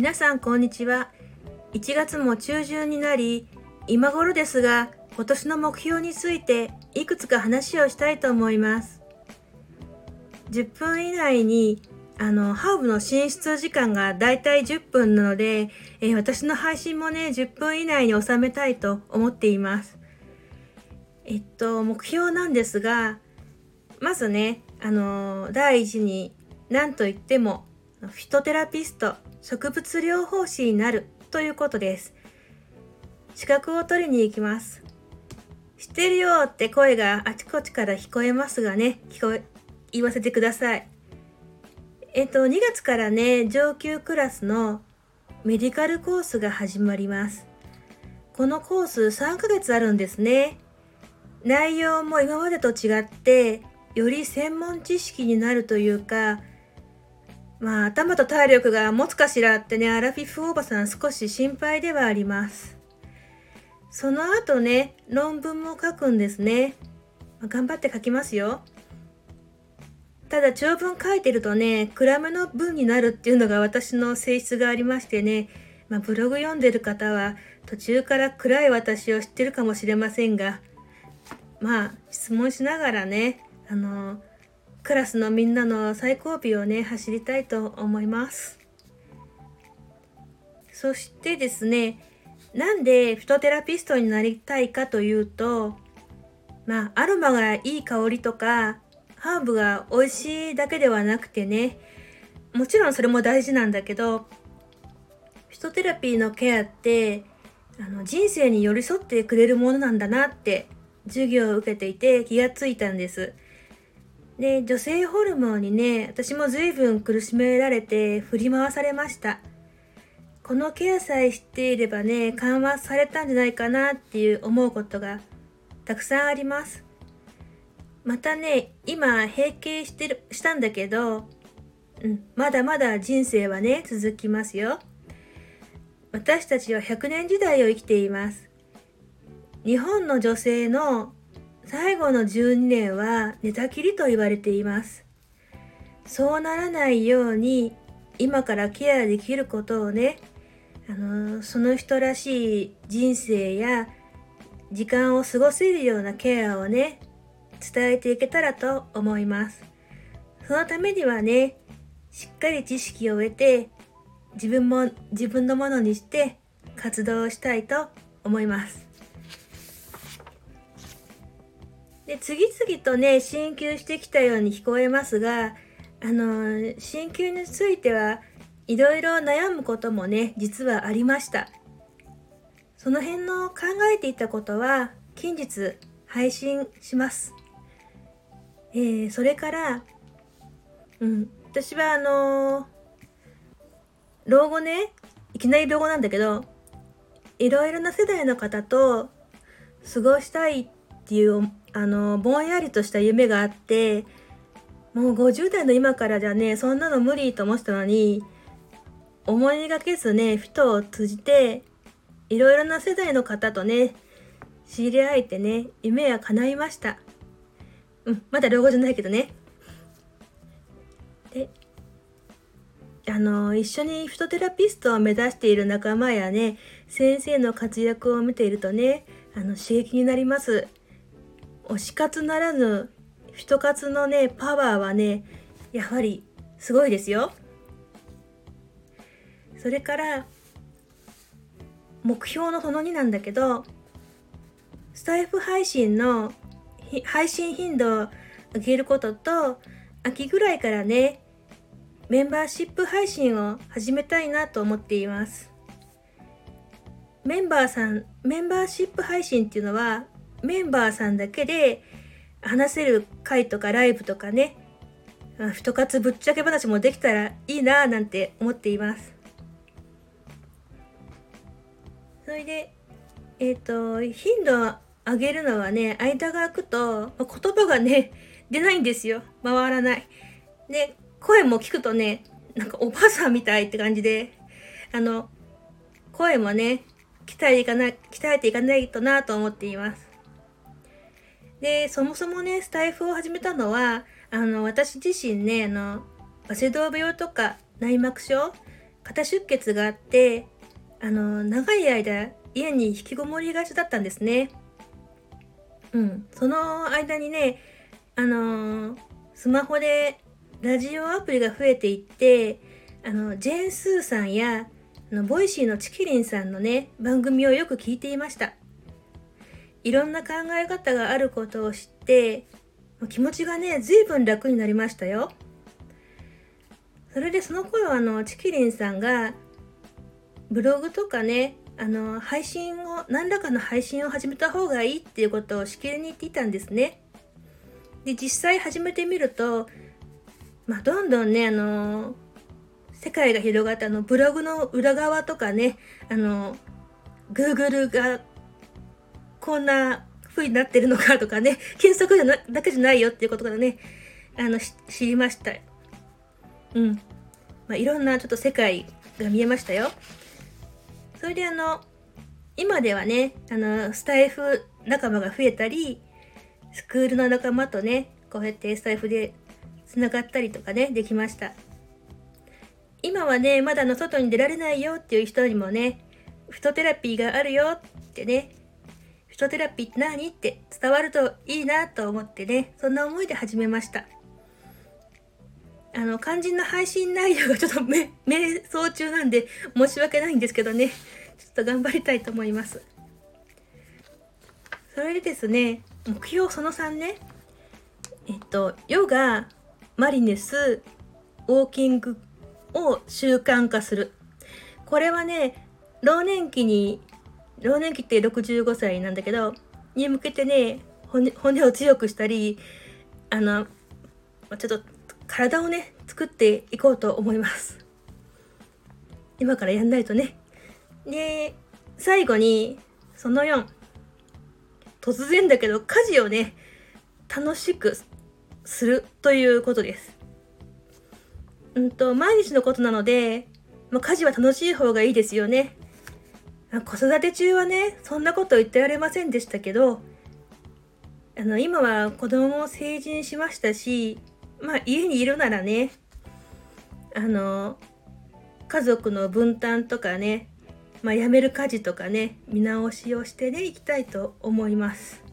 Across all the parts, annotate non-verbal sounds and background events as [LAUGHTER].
皆さんこんにちは。1月も中旬になり今頃ですが今年の目標についていくつか話をしたいと思います。10分以内にあのハーブの進出時間がだいたい10分なので、えー、私の配信もね10分以内に収めたいと思っています。えっと目標なんですがまずねあの第一に何と言ってもフィトテラピスト植物療法士になるということです。資格を取りに行きます。知ってるよって声があちこちから聞こえますがね、聞こえ、言わせてください。えっと、2月からね、上級クラスのメディカルコースが始まります。このコース3ヶ月あるんですね。内容も今までと違って、より専門知識になるというか、まあ頭と体力が持つかしらってね、アラフィフおばさん少し心配ではあります。その後ね、論文も書くんですね。まあ、頑張って書きますよ。ただ長文書いてるとね、暗めの文になるっていうのが私の性質がありましてね、まあ、ブログ読んでる方は途中から暗い私を知ってるかもしれませんが、まあ質問しながらね、あのクラスのみんなの最後尾をね走りたいと思いますそしてですねなんでフィトテラピストになりたいかというとまあアロマがいい香りとかハーブが美味しいだけではなくてねもちろんそれも大事なんだけどフィトテラピーのケアってあの人生に寄り添ってくれるものなんだなって授業を受けていて気がついたんです。で、女性ホルモンにね、私も随分苦しめられて振り回されました。このケアさえ知っていればね、緩和されたんじゃないかなっていう思うことがたくさんあります。またね、今閉経してる、したんだけど、うん、まだまだ人生はね、続きますよ。私たちは100年時代を生きています。日本の女性の最後の12年は寝たきりと言われています。そうならないように今からケアできることをね、あのその人らしい人生や時間を過ごせるようなケアをね、伝えていけたらと思います。そのためにはね、しっかり知識を得て、自分も自分のものにして活動したいと思います。で次々とね進級してきたように聞こえますがあの進級についてはいろいろ悩むこともね実はありました。その辺の考えていたことは近日配信します、えー、それからうん私はあの老後ねいきなり老後なんだけどいろいろな世代の方と過ごしたいってていうあのぼんやりとした夢があってもう50代の今からじゃねそんなの無理と思ってたのに思いがけずね人を通じていろいろな世代の方とね知り合えてね夢は叶いました。うんまだ老後じゃないけどね。であの一緒にフトテラピストを目指している仲間やね先生の活躍を見ているとねあの刺激になります。推し活ならぬ人活のねパワーはねやはりすごいですよ。それから目標のその2なんだけどスタイフ配信の配信頻度を上げることと秋ぐらいからねメンバーシップ配信を始めたいなと思っています。メンバーさんメンバーシップ配信っていうのはメンバーさんだけで話せる回とかライブとかね、太活ぶっちゃけ話もできたらいいなぁなんて思っています。それで、えっ、ー、と、頻度を上げるのはね、間が空くと、言葉がね、出ないんですよ。回らない。で、声も聞くとね、なんかおばあさんみたいって感じで、あの、声もね、鍛えていかない、鍛えていかないとなと思っています。で、そもそもね、スタイフを始めたのは、あの、私自身ね、あの、バセドウ病とか内膜症、肩出血があって、あの、長い間家に引きこもりがちだったんですね。うん。その間にね、あのスマホでラジオアプリが増えていって、あの、ジェーン・スーさんや、あの、ボイシーのちきりんさんのね、番組をよく聞いていました。いろんな考え方があることを知って、気持ちがね、随分楽になりましたよ。それでその頃あの、チキリンさんが、ブログとかね、あの、配信を、何らかの配信を始めた方がいいっていうことをしきりに言っていたんですね。で、実際始めてみると、まあ、どんどんね、あの、世界が広がってあのブログの裏側とかねあの Google がこんな風になってるのかとかね [LAUGHS] 検索じゃなだけじゃないよっていうことからねあの知りました。うん。まあ、いろんなちょっと世界が見えましたよ。それであの今ではねあのスタイフ仲間が増えたりスクールの仲間とねこうやってスタイフでつながったりとかねできました。今はね、まだの外に出られないよっていう人にもね、フトテラピーがあるよってね、フトテラピーって何って伝わるといいなと思ってね、そんな思いで始めました。あの、肝心の配信内容がちょっと [LAUGHS] 瞑想中なんで申し訳ないんですけどね、ちょっと頑張りたいと思います。それでですね、目標その3ね、えっと、ヨガ、マリネス、ウォーキングを習慣化する。これはね、老年期に、老年期って65歳なんだけど、に向けてね、骨骨を強くしたり、あの、ちょっと体をね、作っていこうと思います。今からやんないとね。で、最後に、その4、突然だけど家事をね、楽しくするということです。うんと、毎日のことなので、まあ、家事は楽しい方がいいですよね。子育て中はね、そんなこと言ってられませんでしたけど、あの、今は子供も成人しましたし、まあ家にいるならね、あの、家族の分担とかね、まあ辞める家事とかね、見直しをしてね、いきたいと思います。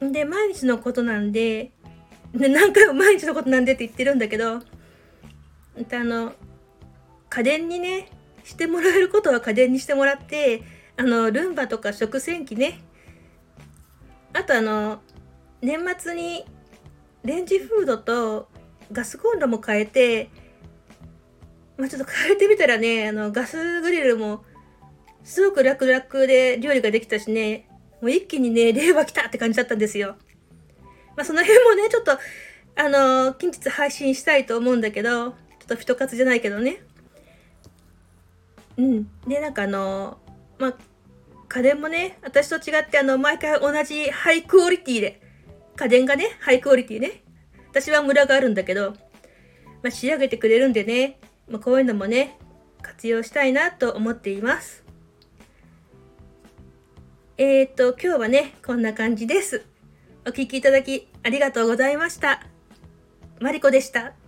で、毎日のことなんで、で何回も毎日のことなんでって言ってるんだけど、あの、家電にね、してもらえることは家電にしてもらって、あの、ルンバとか食洗機ね、あとあの、年末にレンジフードとガスコンロも変えて、まあ、ちょっと変えてみたらね、あの、ガスグリルもすごく楽々で料理ができたしね、もう一気にね、令和来たって感じだったんですよ。まあ、その辺もね、ちょっと、あの、近日配信したいと思うんだけど、ちょっと人活じゃないけどね。うん。で、なんかあの、まあ、家電もね、私と違って、あの、毎回同じハイクオリティで、家電がね、ハイクオリティね。私はムラがあるんだけど、まあ、仕上げてくれるんでね、まあ、こういうのもね、活用したいなと思っています。えっ、と、今日はね、こんな感じです。お聴きいただきありがとうございました。マリコでした。